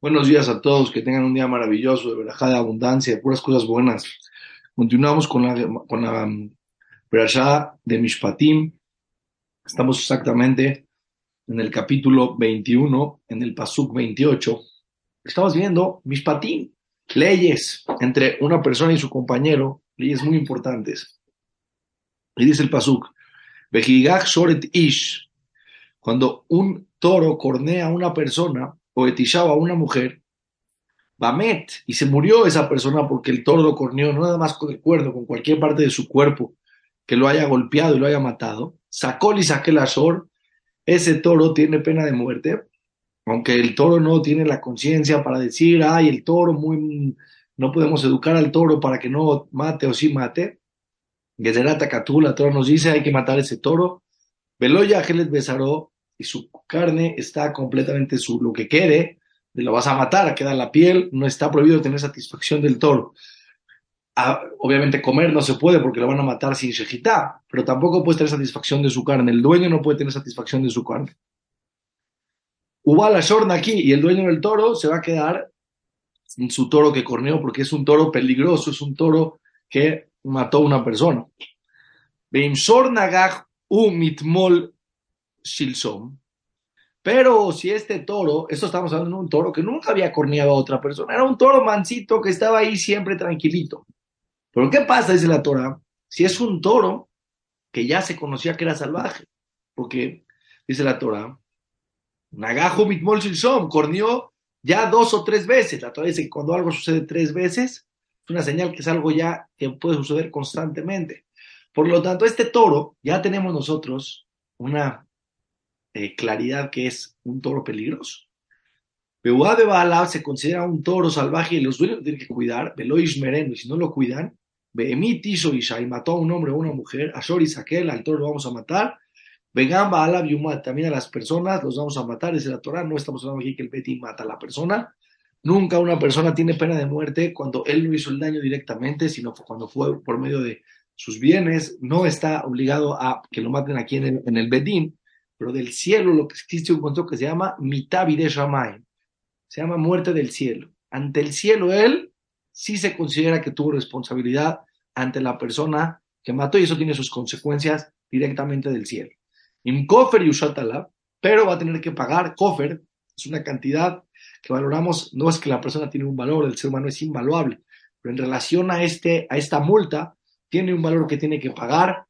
Buenos días a todos, que tengan un día maravilloso, de verajá, de abundancia, de puras cosas buenas. Continuamos con la, con la um, de Mishpatim. Estamos exactamente en el capítulo 21, en el pasuk 28. Estamos viendo Mishpatim, leyes entre una persona y su compañero, leyes muy importantes. Y dice el pasuk, Vejigach Shoret Ish, cuando un toro cornea a una persona, o etishaba a una mujer, Bamet, y se murió esa persona porque el toro lo corneó, no nada más con el cuerno, con cualquier parte de su cuerpo que lo haya golpeado y lo haya matado, sacó y saqué el azor, ese toro tiene pena de muerte, aunque el toro no tiene la conciencia para decir, ay, el toro muy, no podemos educar al toro para que no mate o sí mate. Gezerata Catula, toro nos dice, hay que matar ese toro. Veloya Gelet Besaró, y su carne está completamente su, lo que quede, lo vas a matar, queda la piel, no está prohibido tener satisfacción del toro. Ah, obviamente comer no se puede porque lo van a matar sin shejitá, pero tampoco puede tener satisfacción de su carne. El dueño no puede tener satisfacción de su carne. Uba la shorna aquí y el dueño del toro se va a quedar en su toro que corneó porque es un toro peligroso, es un toro que mató a una persona. Beim shornagach u mitmol Shilsom. Pero si este toro, esto estamos hablando de un toro que nunca había corneado a otra persona, era un toro mansito que estaba ahí siempre tranquilito. Pero ¿qué pasa, dice la Torah, si es un toro que ya se conocía que era salvaje? Porque, dice la Torah, Nagajo mitmol shilsom, corneó ya dos o tres veces. La Torah dice que cuando algo sucede tres veces, es una señal que es algo ya que puede suceder constantemente. Por lo tanto, este toro, ya tenemos nosotros una eh, claridad que es un toro peligroso. Beua de Baalab se considera un toro salvaje y los dueños tienen que cuidar. Veloish Mereno, y si no lo cuidan, Behemit hizo Isha mató a un hombre o una mujer. A Shor y Saquel, al toro lo vamos a matar. Vengan Baalab Yumat, también a las personas los vamos a matar. Dice la Torah, no estamos hablando aquí que el Beti mata a la persona. Nunca una persona tiene pena de muerte cuando él no hizo el daño directamente, sino cuando fue por medio de sus bienes. No está obligado a que lo maten aquí en el, en el pero del cielo lo que existe un concepto que se llama de Shamayim, se llama muerte del cielo. Ante el cielo él sí se considera que tuvo responsabilidad ante la persona que mató y eso tiene sus consecuencias directamente del cielo. Imkofer y Ushatalab, pero va a tener que pagar, Kofer es una cantidad que valoramos, no es que la persona tiene un valor, el ser humano es invaluable, pero en relación a, este, a esta multa, tiene un valor que tiene que pagar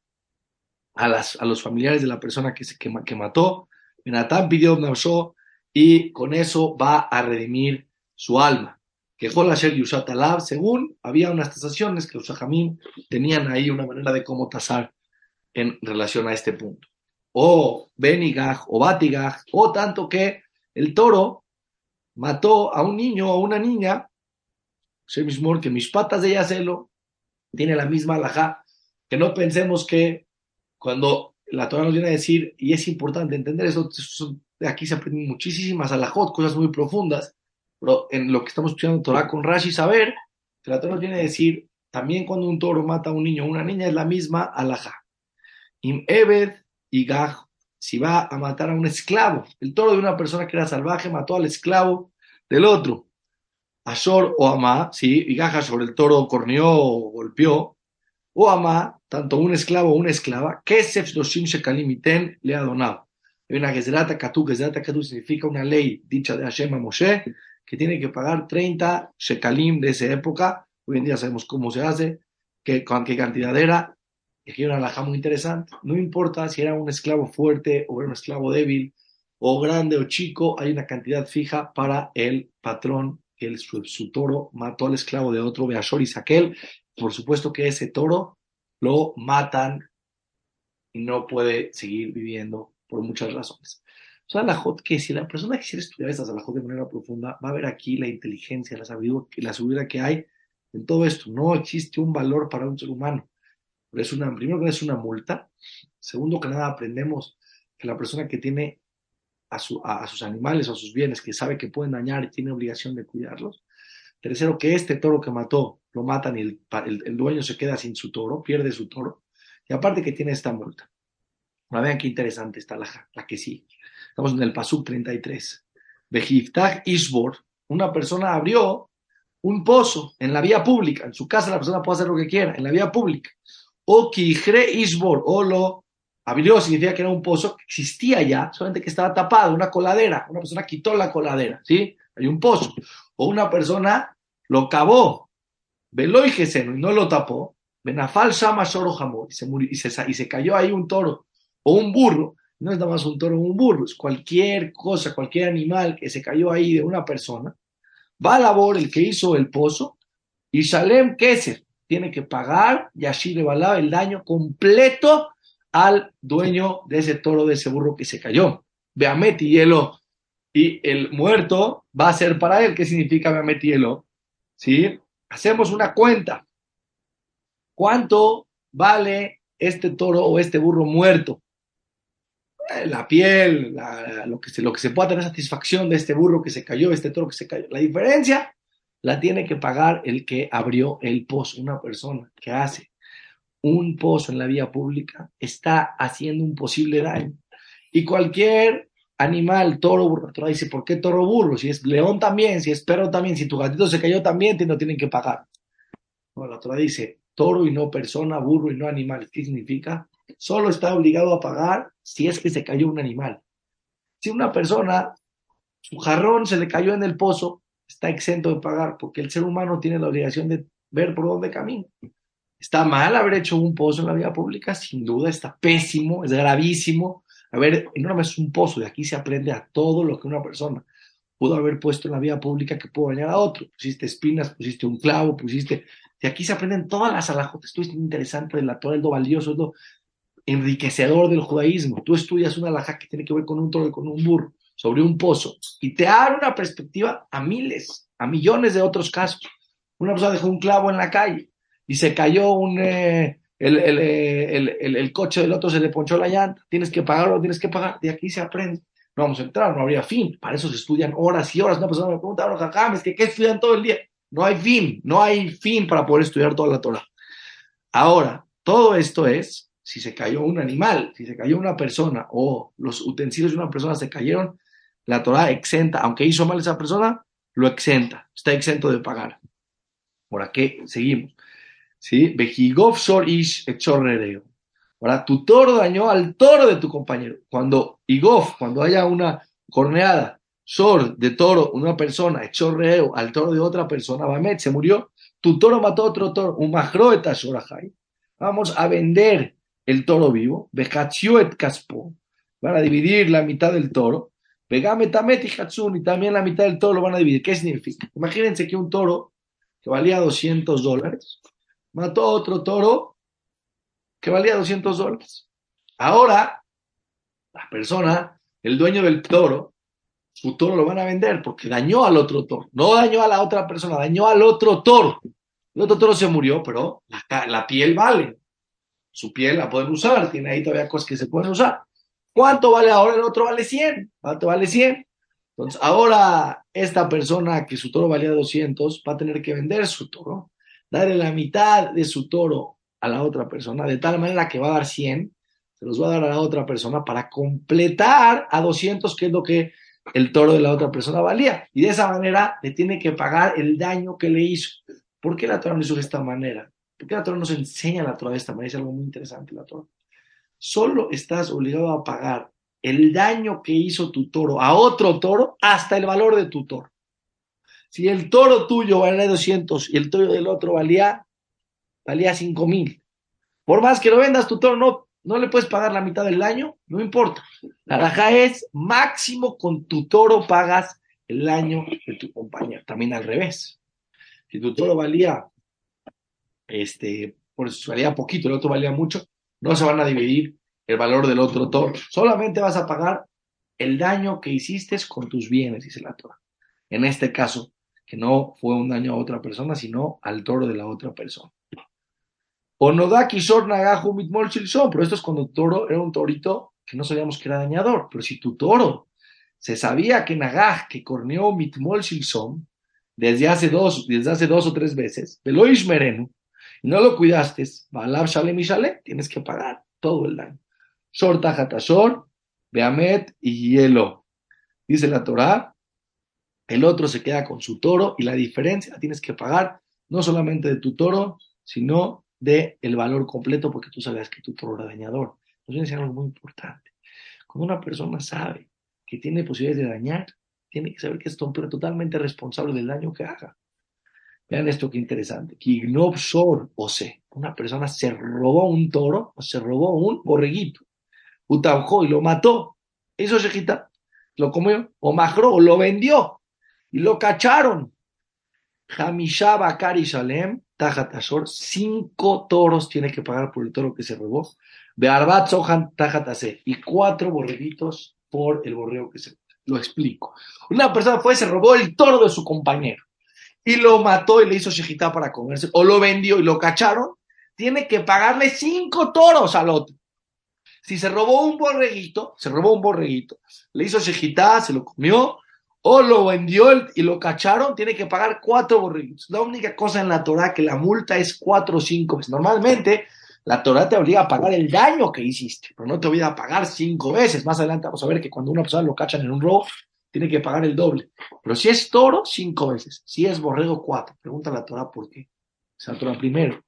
a, las, a los familiares de la persona que, se, que, mató. Benatán pidió Nausó y con eso va a redimir su alma. Que Jolasher Yushat Alab, según había unas tasaciones que los tenían ahí una manera de cómo tasar en relación a este punto. O Benigaj o Batigaj, o tanto que el toro mató a un niño o a una niña, que mis patas de Yacelo, tiene la misma alajá, que no pensemos que cuando la Torah nos viene a decir, y es importante entender eso, aquí se aprenden muchísimas alajot, cosas muy profundas, pero en lo que estamos estudiando Torah con Rashi, saber la Torah nos viene a decir, también cuando un toro mata a un niño o una niña es la misma alajá. Im Ebed y Gaj, si va a matar a un esclavo, el toro de una persona que era salvaje mató al esclavo del otro. Ashor o Amá, sí, y Gaja sobre el toro corneó o golpeó, o Amá, tanto un esclavo o una esclava, Kesef Doshim Shekalim le ha donado. Hay una Gezerata Katu, Gezerata Katu significa una ley dicha de Hashem a Moshe, que tiene que pagar 30 Shekalim de esa época. Hoy en día sabemos cómo se hace, qué, con qué cantidad era. Y aquí hay una alhaja muy interesante. No importa si era un esclavo fuerte o un esclavo débil, o grande o chico, hay una cantidad fija para el patrón el, su, toro mató al esclavo de otro, Beashor y Saquel. Por supuesto que ese toro lo matan y no puede seguir viviendo por muchas razones. O la que si la persona quisiera estudiar estas alajot de manera profunda, va a ver aquí la inteligencia, la sabiduría, que hay en todo esto. No existe un valor para un ser humano. Es una, primero que es una multa. Segundo que nada, aprendemos que la persona que tiene a, a, sus animales o a sus bienes, que sabe que pueden dañar y tiene obligación de cuidarlos. Tercero, que este toro que mató lo matan y el, dueño se queda sin su toro, pierde su toro. Y aparte que tiene esta multa. Ahora vean qué interesante está la, la que sí. Estamos en el Pasuk 33. Bejiftag Isbor, una persona abrió un pozo en la vía pública, en su casa la persona puede hacer lo que quiera, en la vía pública. O Kijre Isbor, o lo abrió, significa que era un pozo que existía ya, solamente que estaba tapado, una coladera, una persona quitó la coladera, ¿sí? Hay un pozo. O una persona lo cavó, veló y no lo tapó, Benafal Shama y se, murió, y, se, y se cayó ahí un toro o un burro, no es nada más un toro o un burro, es cualquier cosa, cualquier animal que se cayó ahí de una persona, va a labor el que hizo el pozo, y Shalem Keser tiene que pagar, y así le va el daño completo al dueño de ese toro, de ese burro que se cayó. Beamet y hielo, y el muerto va a ser para él. ¿Qué significa hielo? ¿Sí? Hacemos una cuenta. ¿Cuánto vale este toro o este burro muerto? Eh, la piel, lo, que se, lo que se pueda tener satisfacción de este burro que se cayó, este toro que se cayó. La diferencia la tiene que pagar el que abrió el pozo, una persona que hace un pozo en la vía pública, está haciendo un posible daño. Y cualquier animal, toro, burro, la dice, ¿por qué toro, burro? Si es león también, si es perro también, si tu gatito se cayó también, te no tienen que pagar. La Torah dice, toro y no persona, burro y no animal. ¿Qué significa? Solo está obligado a pagar si es que se cayó un animal. Si una persona, su jarrón se le cayó en el pozo, está exento de pagar porque el ser humano tiene la obligación de ver por dónde camina. ¿Está mal haber hecho un pozo en la vía pública? Sin duda, está pésimo, es gravísimo. A ver, no es un pozo, de aquí se aprende a todo lo que una persona pudo haber puesto en la vía pública que pudo dañar a otro. Pusiste espinas, pusiste un clavo, pusiste... De aquí se aprenden todas las alajotas. Esto es interesante de la Torah, es lo valioso, es enriquecedor del judaísmo. Tú estudias una alhaja que tiene que ver con un toro y con un burro, sobre un pozo, y te abre una perspectiva a miles, a millones de otros casos. Una persona dejó un clavo en la calle y se cayó un, eh, eh, el, el, coche del otro, se le ponchó la llanta, tienes que pagarlo, tienes que pagar, de aquí se aprende. No vamos a entrar, no habría fin. Para eso se estudian horas y horas. Una persona me pregunta, los que ¿qué estudian todo el día? No hay fin, no hay fin para poder estudiar toda la Torah. Ahora, todo esto es si se cayó un animal, si se cayó una persona o los utensilios de una persona se cayeron, la Torah exenta, aunque hizo mal esa persona, lo exenta, está exento de pagar. ¿Por qué? Seguimos. ¿Sí? Bejigov Sor Ish Echorrereo. Ahora, tu toro dañó al toro de tu compañero. Cuando Igov, cuando haya una corneada, Sor de toro, una persona, Echorreo al toro de otra persona, Bamet se murió, tu toro mató a otro toro, un majroeta Shorahai. Vamos a vender el toro vivo, et Caspo. Van a dividir la mitad del toro. Pegame Tamet y Hatsun, y también la mitad del toro lo van a dividir. ¿Qué significa? Imagínense que un toro que valía 200 dólares mató a otro toro que valía 200 dólares. Ahora, la persona, el dueño del toro, su toro lo van a vender porque dañó al otro toro. No dañó a la otra persona, dañó al otro toro. El otro toro se murió, pero la, piel vale. Su piel la pueden usar, tiene ahí todavía cosas que se pueden usar. ¿Cuánto vale ahora? El otro vale 100. ¿Cuánto vale 100? Entonces, ahora esta persona que su toro valía 200 va a tener que vender su toro darle la mitad de su toro a la otra persona, de tal manera que va a dar 100, se los va a dar a la otra persona para completar a 200, que es lo que el toro de la otra persona valía. Y de esa manera le tiene que pagar el daño que le hizo. ¿Por qué la Torah no hizo de esta manera? ¿Por qué la Torah nos enseña la Torah de esta manera? Es algo muy interesante la Torah. Solo estás obligado a pagar el daño que hizo tu toro a otro toro hasta el valor de tu toro. Si el toro tuyo valía 200 y el toro del otro valía, valía 5 mil, por más que lo vendas, tu toro no, no le puedes pagar la mitad del daño, no importa. La raja es máximo con tu toro pagas el daño de tu compañero. También al revés. Si tu toro valía, este, por eso valía poquito, el otro valía mucho, no se van a dividir el valor del otro toro. Solamente vas a pagar el daño que hiciste con tus bienes, dice la Torah. En este caso, que no fue un daño a otra persona, sino al toro de la otra persona. O no da Kishor Nagahu Mitmol pero esto es cuando el toro era un torito que no sabíamos que era dañador. Pero si tu toro se sabía que Nagaj, que corneó Mitmol Shilson, desde hace dos, desde hace dos o tres veces, Veloish Merenu, y no lo cuidaste, Balab Shalem y tienes que pagar todo el daño. Shor Tajatashor, Beamet y Hielo. Dice la Torah, el otro se queda con su toro y la diferencia tienes que pagar no solamente de tu toro, sino de el valor completo porque tú sabes que tu toro era dañador. Entonces es algo muy importante. Cuando una persona sabe que tiene posibilidades de dañar, tiene que saber que es totalmente responsable del daño que haga. Vean esto qué interesante. Kignobsor, o se, una persona se robó un toro o se robó un borreguito, utabjó y lo mató. Eso se quita, lo comió, o majró, o lo vendió y lo cacharon. Hamishaba Kari Shalem, Tajatashor, cinco toros tiene que pagar por el toro que se robó. Bearbat Sohan Tajatase, y cuatro borreguitos por el borrego que se lo explico. Una persona fue, se robó el toro de su compañero y lo mató y le hizo shejitá para comerse, o lo vendió y lo cacharon, tiene que pagarle cinco toros al otro. Si se robó un borreguito, se robó un borreguito, le hizo shejitá, se lo comió, o lo vendió y lo cacharon, tiene que pagar cuatro borreguitos. La única cosa en la Torah que la multa es cuatro o cinco veces. Normalmente la Torah te obliga a pagar el daño que hiciste, pero no te obliga a pagar cinco veces. Más adelante vamos a ver que cuando una persona lo cachan en un robo, tiene que pagar el doble. Pero si es toro, cinco veces. Si es borrego, cuatro. Pregunta la Torah por qué. Se la Torah primero.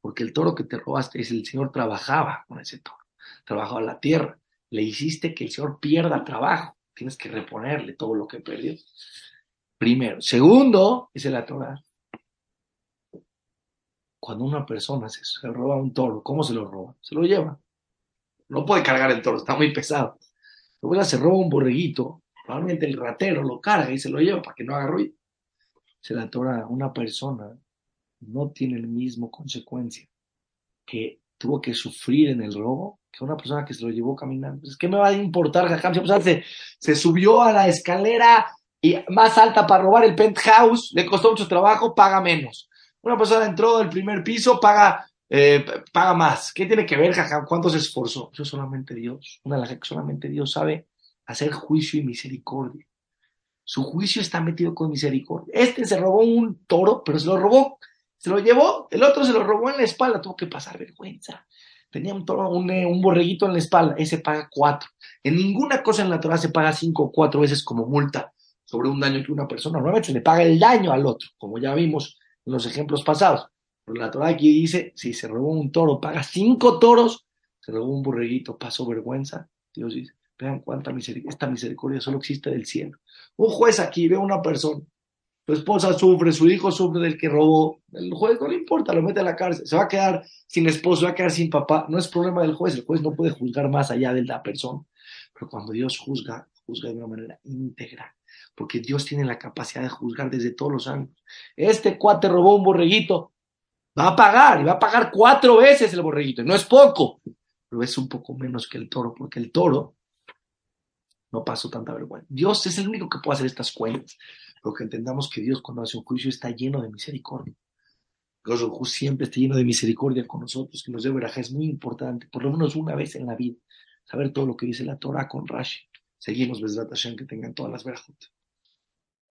Porque el toro que te robaste es el Señor trabajaba con ese toro. Trabajaba la tierra. Le hiciste que el Señor pierda trabajo. Tienes que reponerle todo lo que perdió. Primero. Segundo, dice la Torah. Cuando una persona se, se roba un toro, ¿cómo se lo roba? Se lo lleva. No puede cargar el toro, está muy pesado Luego se roba un borreguito, probablemente el ratero lo carga y se lo lleva para que no haga ruido. Se la tora una persona no tiene la misma consecuencia que tuvo que sufrir en el robo que una persona que se lo llevó caminando. Es que me va a importar, Jajam? Se, se subió a la escalera y más alta para robar el penthouse, le costó mucho trabajo, paga menos. Una persona entró del primer piso, paga eh, paga más. ¿Qué tiene que ver, jaja? ¿Cuánto se esforzó? Eso solamente Dios. Una de las que solamente Dios sabe hacer juicio y misericordia. Su juicio está metido con misericordia. Este se robó un toro, pero se lo robó, se lo llevó, el otro se lo robó en la espalda, tuvo que pasar vergüenza. Tenía un un, eh, un borreguito en la espalda, ese paga cuatro. En ninguna cosa en la Torah se paga cinco o cuatro veces como multa sobre un daño que una persona. Normalmente se le paga el daño al otro, como ya vimos en los ejemplos pasados. La Torah aquí dice, si se robó un toro, paga cinco toros, se robó un borreguito, pasó vergüenza. Dios dice, vean cuánta misericordia, esta misericordia solo existe del cielo. Un juez aquí ve a una persona, su esposa sufre, su hijo sufre del que robó, el juez no le importa, lo mete a la cárcel, se va a quedar sin esposo, se va a quedar sin papá, no es problema del juez, el juez no puede juzgar más allá de la persona, pero cuando Dios juzga, juzga de una manera íntegra, porque Dios tiene la capacidad de juzgar desde todos los ángulos. Este cuate robó un borreguito, Va a pagar y va a pagar cuatro veces el borreguito. No es poco, pero es un poco menos que el toro, porque el toro no pasó tanta vergüenza. Dios es el único que puede hacer estas cuentas. Pero que entendamos que Dios cuando hace un juicio está lleno de misericordia. Dios siempre está lleno de misericordia con nosotros, que nos dé veraje. Es muy importante, por lo menos una vez en la vida, saber todo lo que dice la Torah con Rashi. Seguimos, Besrat Hashem, que tengan todas las verajas.